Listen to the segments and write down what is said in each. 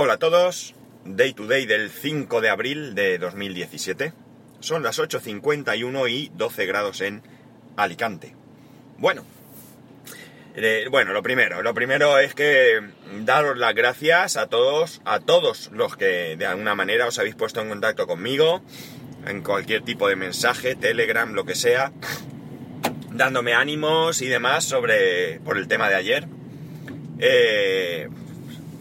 Hola a todos, Day to Day del 5 de abril de 2017. Son las 8.51 y 12 grados en Alicante. Bueno, eh, bueno, lo primero, lo primero es que daros las gracias a todos, a todos los que de alguna manera os habéis puesto en contacto conmigo, en cualquier tipo de mensaje, Telegram, lo que sea, dándome ánimos y demás sobre por el tema de ayer. Eh,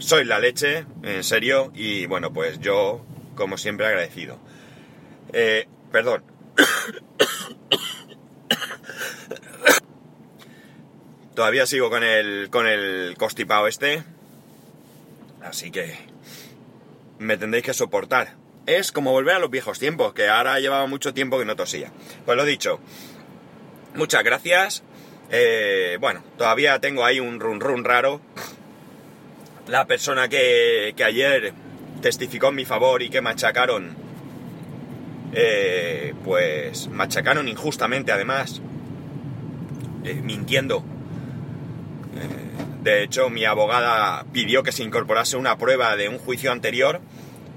soy la leche, en serio, y bueno, pues yo, como siempre, agradecido. Eh, perdón. Todavía sigo con el, con el constipado este. Así que me tendréis que soportar. Es como volver a los viejos tiempos, que ahora llevaba mucho tiempo que no tosía. Pues lo dicho, muchas gracias. Eh, bueno, todavía tengo ahí un run run raro. La persona que, que ayer testificó en mi favor y que machacaron, eh, pues machacaron injustamente además, eh, mintiendo. de hecho, mi abogada pidió que se incorporase una prueba de un juicio anterior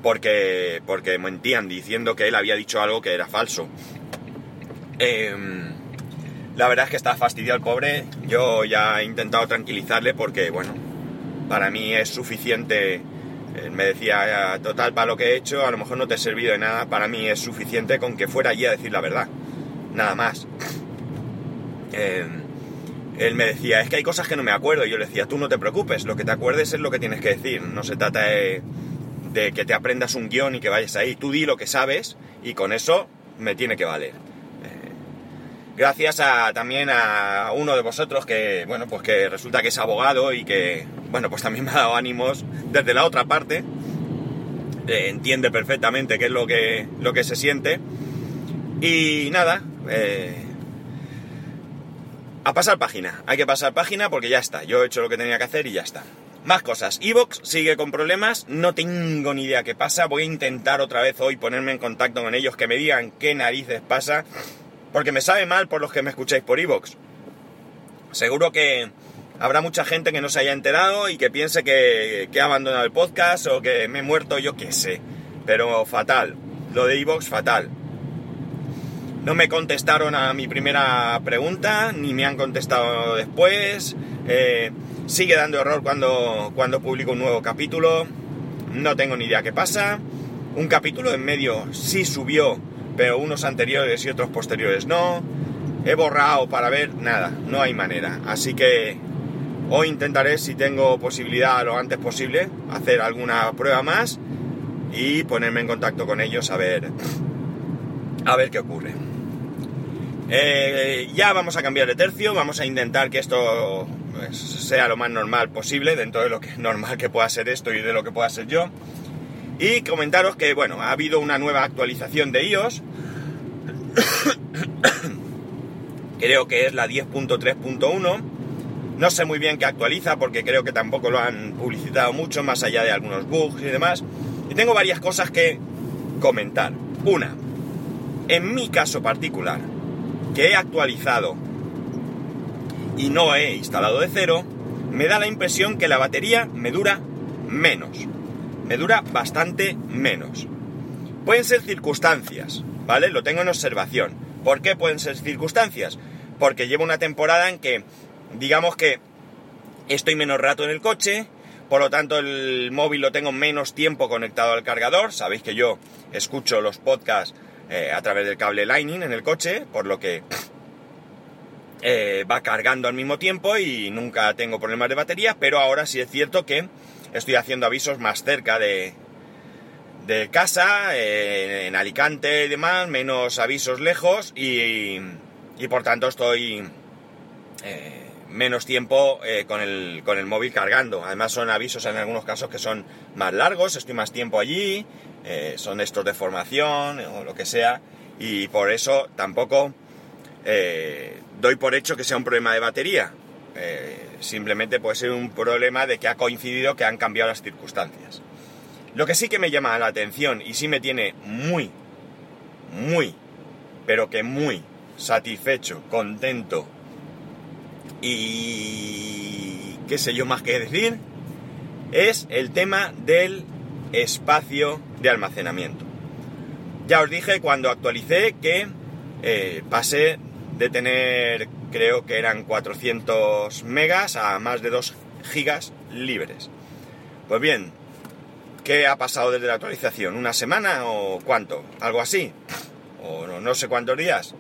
porque, porque mentían diciendo que él había dicho algo que era falso. Em, la verdad es que está fastidiado el pobre. Yo ya he intentado tranquilizarle porque, bueno, para mí es suficiente. Él me decía, total, para lo que he hecho, a lo mejor no te he servido de nada. Para mí es suficiente con que fuera allí a decir la verdad. Nada más. Eh, él me decía, es que hay cosas que no me acuerdo. Y yo le decía, tú no te preocupes, lo que te acuerdes es lo que tienes que decir. No se trata de, que te aprendas un guion y que vayas ahí. Tú di lo que sabes y con eso me tiene que valer gracias a, también a uno de vosotros que, bueno, pues que resulta que es abogado y que, bueno, pues también me ha dado ánimos desde la otra parte. Eh, entiende perfectamente qué es lo que, lo que se siente. Y nada, eh, a pasar página. Hay que pasar página porque ya está. Yo he hecho lo que tenía que hacer y ya está. Más cosas. Evox sigue con problemas. No tengo ni idea qué pasa. Voy a intentar otra vez hoy ponerme en contacto con ellos, que me digan qué narices pasa. Porque me sabe mal por los que me escucháis por iVoox. Seguro que habrá mucha gente que no se haya enterado y que piense que, he abandonado el podcast o que me he muerto, yo qué sé. Pero fatal. Lo de iVoox, fatal. No me contestaron a mi primera pregunta, ni me han contestado después. Eh, sigue dando error cuando, cuando publico un nuevo capítulo. No tengo ni idea qué pasa. Un capítulo en medio sí subió pero unos anteriores y otros posteriores no. He borrado para ver, nada, no hay manera. Así que hoy intentaré, si tengo posibilidad lo antes posible, hacer alguna prueba más y ponerme en contacto con ellos a ver, a ver qué ocurre. Eh, ya vamos a cambiar de tercio, vamos a intentar que esto pues, sea lo más normal posible, dentro de lo que es normal que pueda ser esto y de lo que pueda ser yo. Y comentaros que, bueno, ha habido una nueva actualización de iOS. creo que es la 10.3.1. No sé muy bien qué actualiza porque creo que tampoco lo han publicitado mucho, más allá de algunos bugs y demás. Y tengo varias cosas que comentar. Una, en mi caso particular, que he actualizado y no he instalado de cero, me da la impresión que la batería me dura menos me dura bastante menos. Pueden ser circunstancias, ¿vale? Lo tengo en observación. ¿Por qué pueden ser circunstancias? Porque llevo una temporada en que, digamos que estoy menos rato en el coche, por lo tanto el móvil lo tengo menos tiempo conectado al cargador. Sabéis que yo escucho los podcasts eh, a través del cable Lightning en el coche, por lo que eh, va cargando al mismo tiempo y nunca tengo problemas de batería, pero ahora sí es cierto que estoy haciendo avisos más cerca de, de casa, eh, en Alicante y demás, menos avisos lejos y, por tanto estoy menos tiempo eh, con, el, con el móvil cargando. Además son avisos en algunos casos que son más largos, estoy más tiempo allí, son estos de formación o lo que sea y por eso tampoco doy por hecho que sea un problema de batería. Simplemente puede ser un problema de que ha coincidido que han cambiado las circunstancias. Lo que sí que me llama la atención y sí me tiene muy, muy, pero que muy satisfecho, contento y qué sé yo más que decir, es el tema del espacio de almacenamiento. Ya os dije cuando actualicé que eh, pasé de tener, creo que eran 400 megas a más de 2 gigas libres. Pues bien, ¿qué ha pasado desde la actualización? ¿Una semana o cuánto? ¿Algo así? ¿O no, sé cuántos días?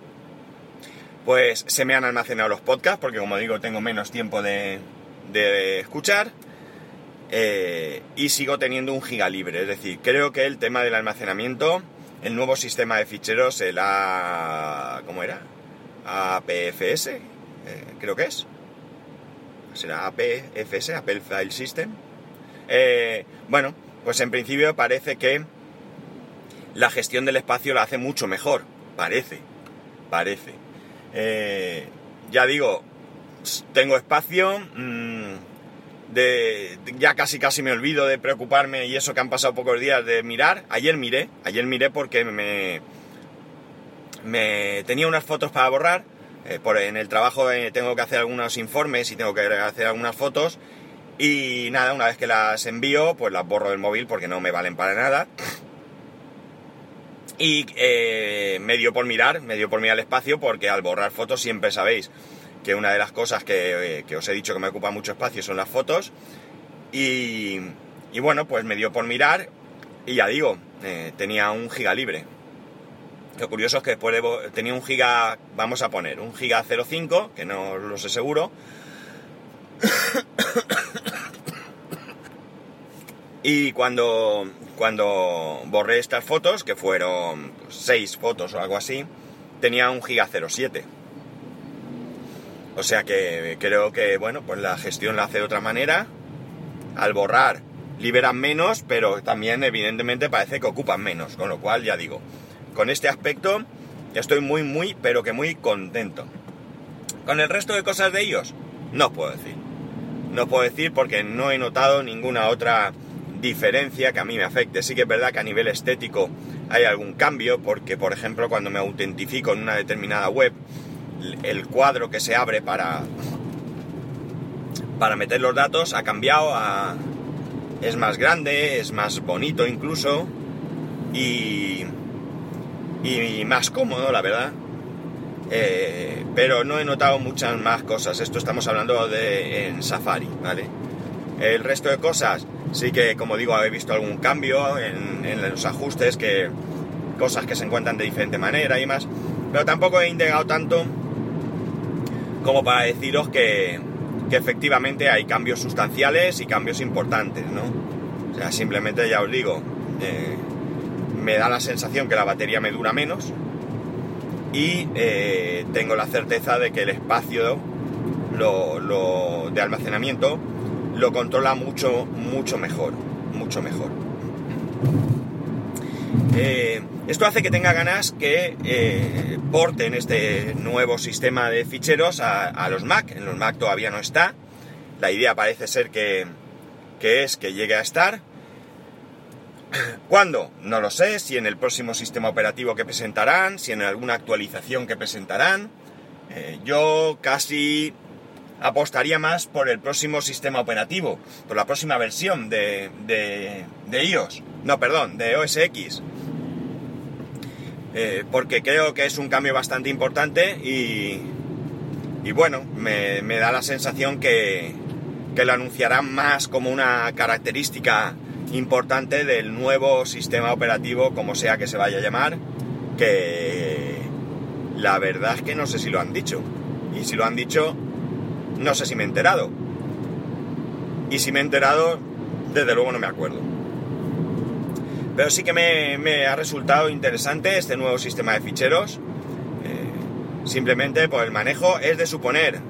Pues se me han almacenado los podcasts, porque como digo, tengo menos tiempo de, escuchar. Eh, y sigo teniendo un giga libre. Es decir, creo que el tema del almacenamiento, el nuevo sistema de ficheros, el A... ¿Cómo era? APFS, eh, creo que es será APFS, Apple File System. Eh, bueno, pues en principio parece que la gestión del espacio la hace mucho mejor. Parece, parece. Eh, ya digo, tengo espacio. Mm, ya casi casi me olvido de preocuparme y eso que han pasado pocos días de mirar. Ayer miré, ayer miré porque me, tenía unas fotos para borrar eh, en el trabajo eh, tengo que hacer algunos informes y tengo que hacer algunas fotos. Y nada, una vez que las envío, pues las borro del móvil porque no me valen para nada. Y eh, me dio por mirar, me dio por mirar el espacio porque al borrar fotos siempre sabéis que una de las cosas que, os he dicho que me ocupa mucho espacio son las fotos. Y, y bueno, pues me dio por mirar y ya digo, tenía un giga libre. Lo curioso es que después tenía un giga, vamos a poner, un giga 05, que no lo sé seguro. y cuando, cuando borré estas fotos, que fueron 6 fotos o algo así, tenía un giga 07. O sea que creo que, bueno, pues la gestión la hace de otra manera. Al borrar liberan menos, pero también evidentemente parece que ocupan menos, con lo cual ya digo, con este aspecto estoy muy, muy, pero que muy contento. Con el resto de cosas de ellos, no puedo decir. No puedo decir porque no he notado ninguna otra diferencia que a mí me afecte. Sí que es verdad que a nivel estético hay algún cambio, porque por ejemplo cuando me autentifico en una determinada web, el cuadro que se abre para, para meter los datos ha cambiado a... es más grande, es más bonito incluso, y, y más cómodo, la verdad. Eh, pero no he notado muchas más cosas. Esto estamos hablando de en Safari, ¿vale? El resto de cosas, sí que, como digo, he visto algún cambio en, los ajustes, que cosas que se encuentran de diferente manera y más. Pero tampoco he indagado tanto como para deciros que, que efectivamente hay cambios sustanciales y cambios importantes, ¿no? O sea, simplemente ya os digo, eh, me da la sensación que la batería me dura menos y eh, tengo la certeza de que el espacio de almacenamiento lo controla mucho, mucho mejor, mucho mejor. Eh, esto hace que tenga ganas que eh, porten este nuevo sistema de ficheros a, los Mac. En los Mac todavía no está. La idea parece ser que, que es que llegue a estar. ¿Cuándo? No lo sé, si en el próximo sistema operativo que presentarán, si en alguna actualización que presentarán. Eh, yo casi apostaría más por el próximo sistema operativo, por la próxima versión de, de, iOS, no, perdón, de OS X. Eh, porque creo que es un cambio bastante importante y, y bueno, me, me, da la sensación que, que lo anunciarán más como una característica importante del nuevo sistema operativo, como sea que se vaya a llamar, que la verdad es que no sé si lo han dicho. Y si lo han dicho, no sé si me he enterado. Y si me he enterado, desde luego no me acuerdo. Pero sí que me, ha resultado interesante este nuevo sistema de ficheros. Eh, simplemente por el manejo es de suponer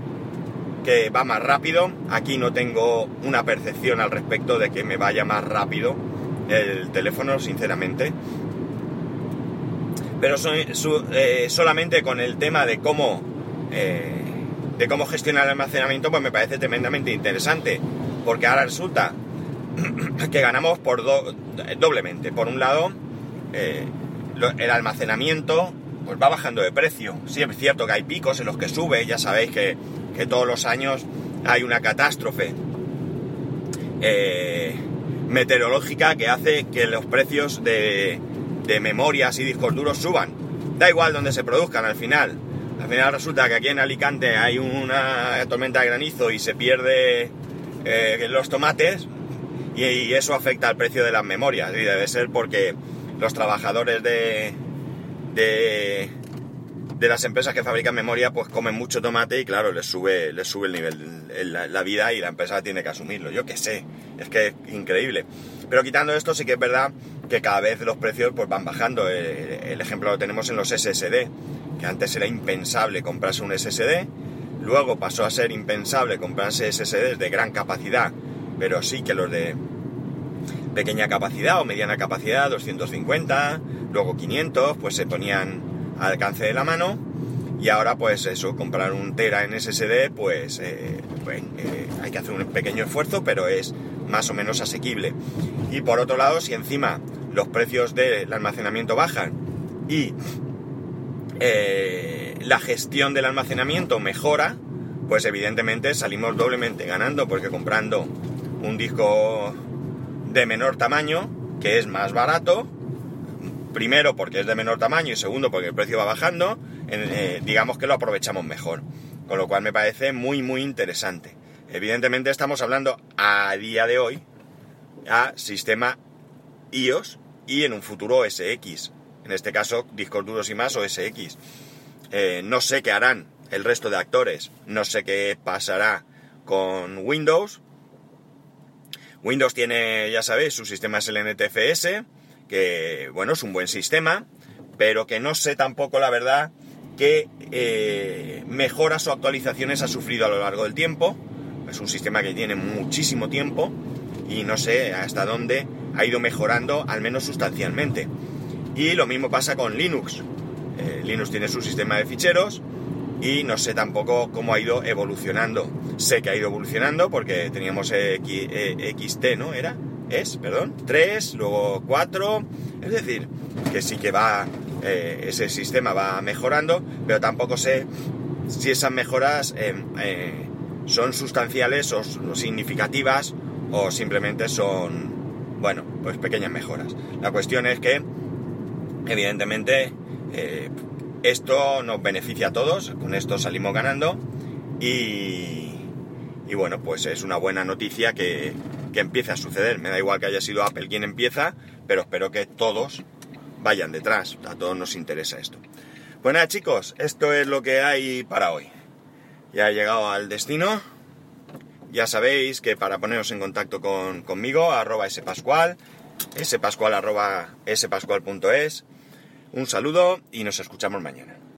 que va más rápido. Aquí no tengo una percepción al respecto de que me vaya más rápido el teléfono, sinceramente. Pero eh, solamente con el tema de cómo, eh, de cómo gestionar el almacenamiento, pues me parece tremendamente interesante. Porque ahora resulta que ganamos por doblemente. Por un lado, eh, el almacenamiento pues va bajando de precio. Sí es cierto que hay picos en los que sube, ya sabéis que que todos los años hay una catástrofe. Eh, meteorológica que hace que los precios de, de memorias y discos duros suban. Da igual donde se produzcan al final. Al final resulta que aquí en Alicante hay una tormenta de granizo y se pierde eh, los tomates y, eso afecta al precio de las memorias. Y debe ser porque los trabajadores de, de, de las empresas que fabrican memoria pues comen mucho tomate y claro, les sube, les sube el nivel, la, vida y la empresa tiene que asumirlo. Yo qué sé, es que es increíble. Pero quitando esto sí que es verdad que cada vez los precios pues van bajando. El, el ejemplo lo tenemos en los SSD, que antes era impensable comprarse un SSD, luego pasó a ser impensable comprarse SSDs de gran capacidad, pero sí que los de pequeña capacidad o mediana capacidad, 250, luego 500, pues se ponían al alcance de la mano. Y ahora pues eso, comprar un Tera en SSD, pues, eh, eh, hay que hacer un pequeño esfuerzo, pero es más o menos asequible. Y por otro lado, si encima los precios del almacenamiento bajan y eh, la gestión del almacenamiento mejora, pues evidentemente salimos doblemente ganando, porque comprando un disco de menor tamaño, que es más barato, primero porque es de menor tamaño y segundo porque el precio va bajando, eh, digamos que lo aprovechamos mejor. Con lo cual me parece muy muy interesante. Evidentemente estamos hablando a día de hoy a sistema iOS y en un futuro SX. En este caso, discos duros y más o SX. Eh, no sé qué harán el resto de actores. No sé qué pasará con Windows. Windows tiene, ya sabéis, su sistema es el NTFS, que bueno, es un buen sistema, pero que no sé tampoco la verdad qué eh, mejoras o actualizaciones ha sufrido a lo largo del tiempo. Es un sistema que tiene muchísimo tiempo y no sé hasta dónde ha ido mejorando, al menos sustancialmente. Y lo mismo pasa con Linux. Eh, Linux tiene su sistema de ficheros y no sé tampoco cómo ha ido evolucionando. Sé que ha ido evolucionando porque teníamos XT, eh, ¿no? Era, es, perdón, 3, luego 4. Es decir, que sí que va, eh, ese sistema va mejorando, pero tampoco sé si esas mejoras son sustanciales o significativas o simplemente son, bueno, pues pequeñas mejoras. La cuestión es que, evidentemente, eh, esto nos beneficia a todos, con esto salimos ganando y, y bueno, pues es una buena noticia que, que empiece a suceder. Me da igual que haya sido Apple quien empieza, pero espero que todos vayan detrás. A todos nos interesa esto. Pues chicos, esto es lo que hay para hoy. Ya he llegado al destino. Ya sabéis que para poneros en contacto con, conmigo, arroba spascual, spascual arroba spascual.es. Un saludo y nos escuchamos mañana.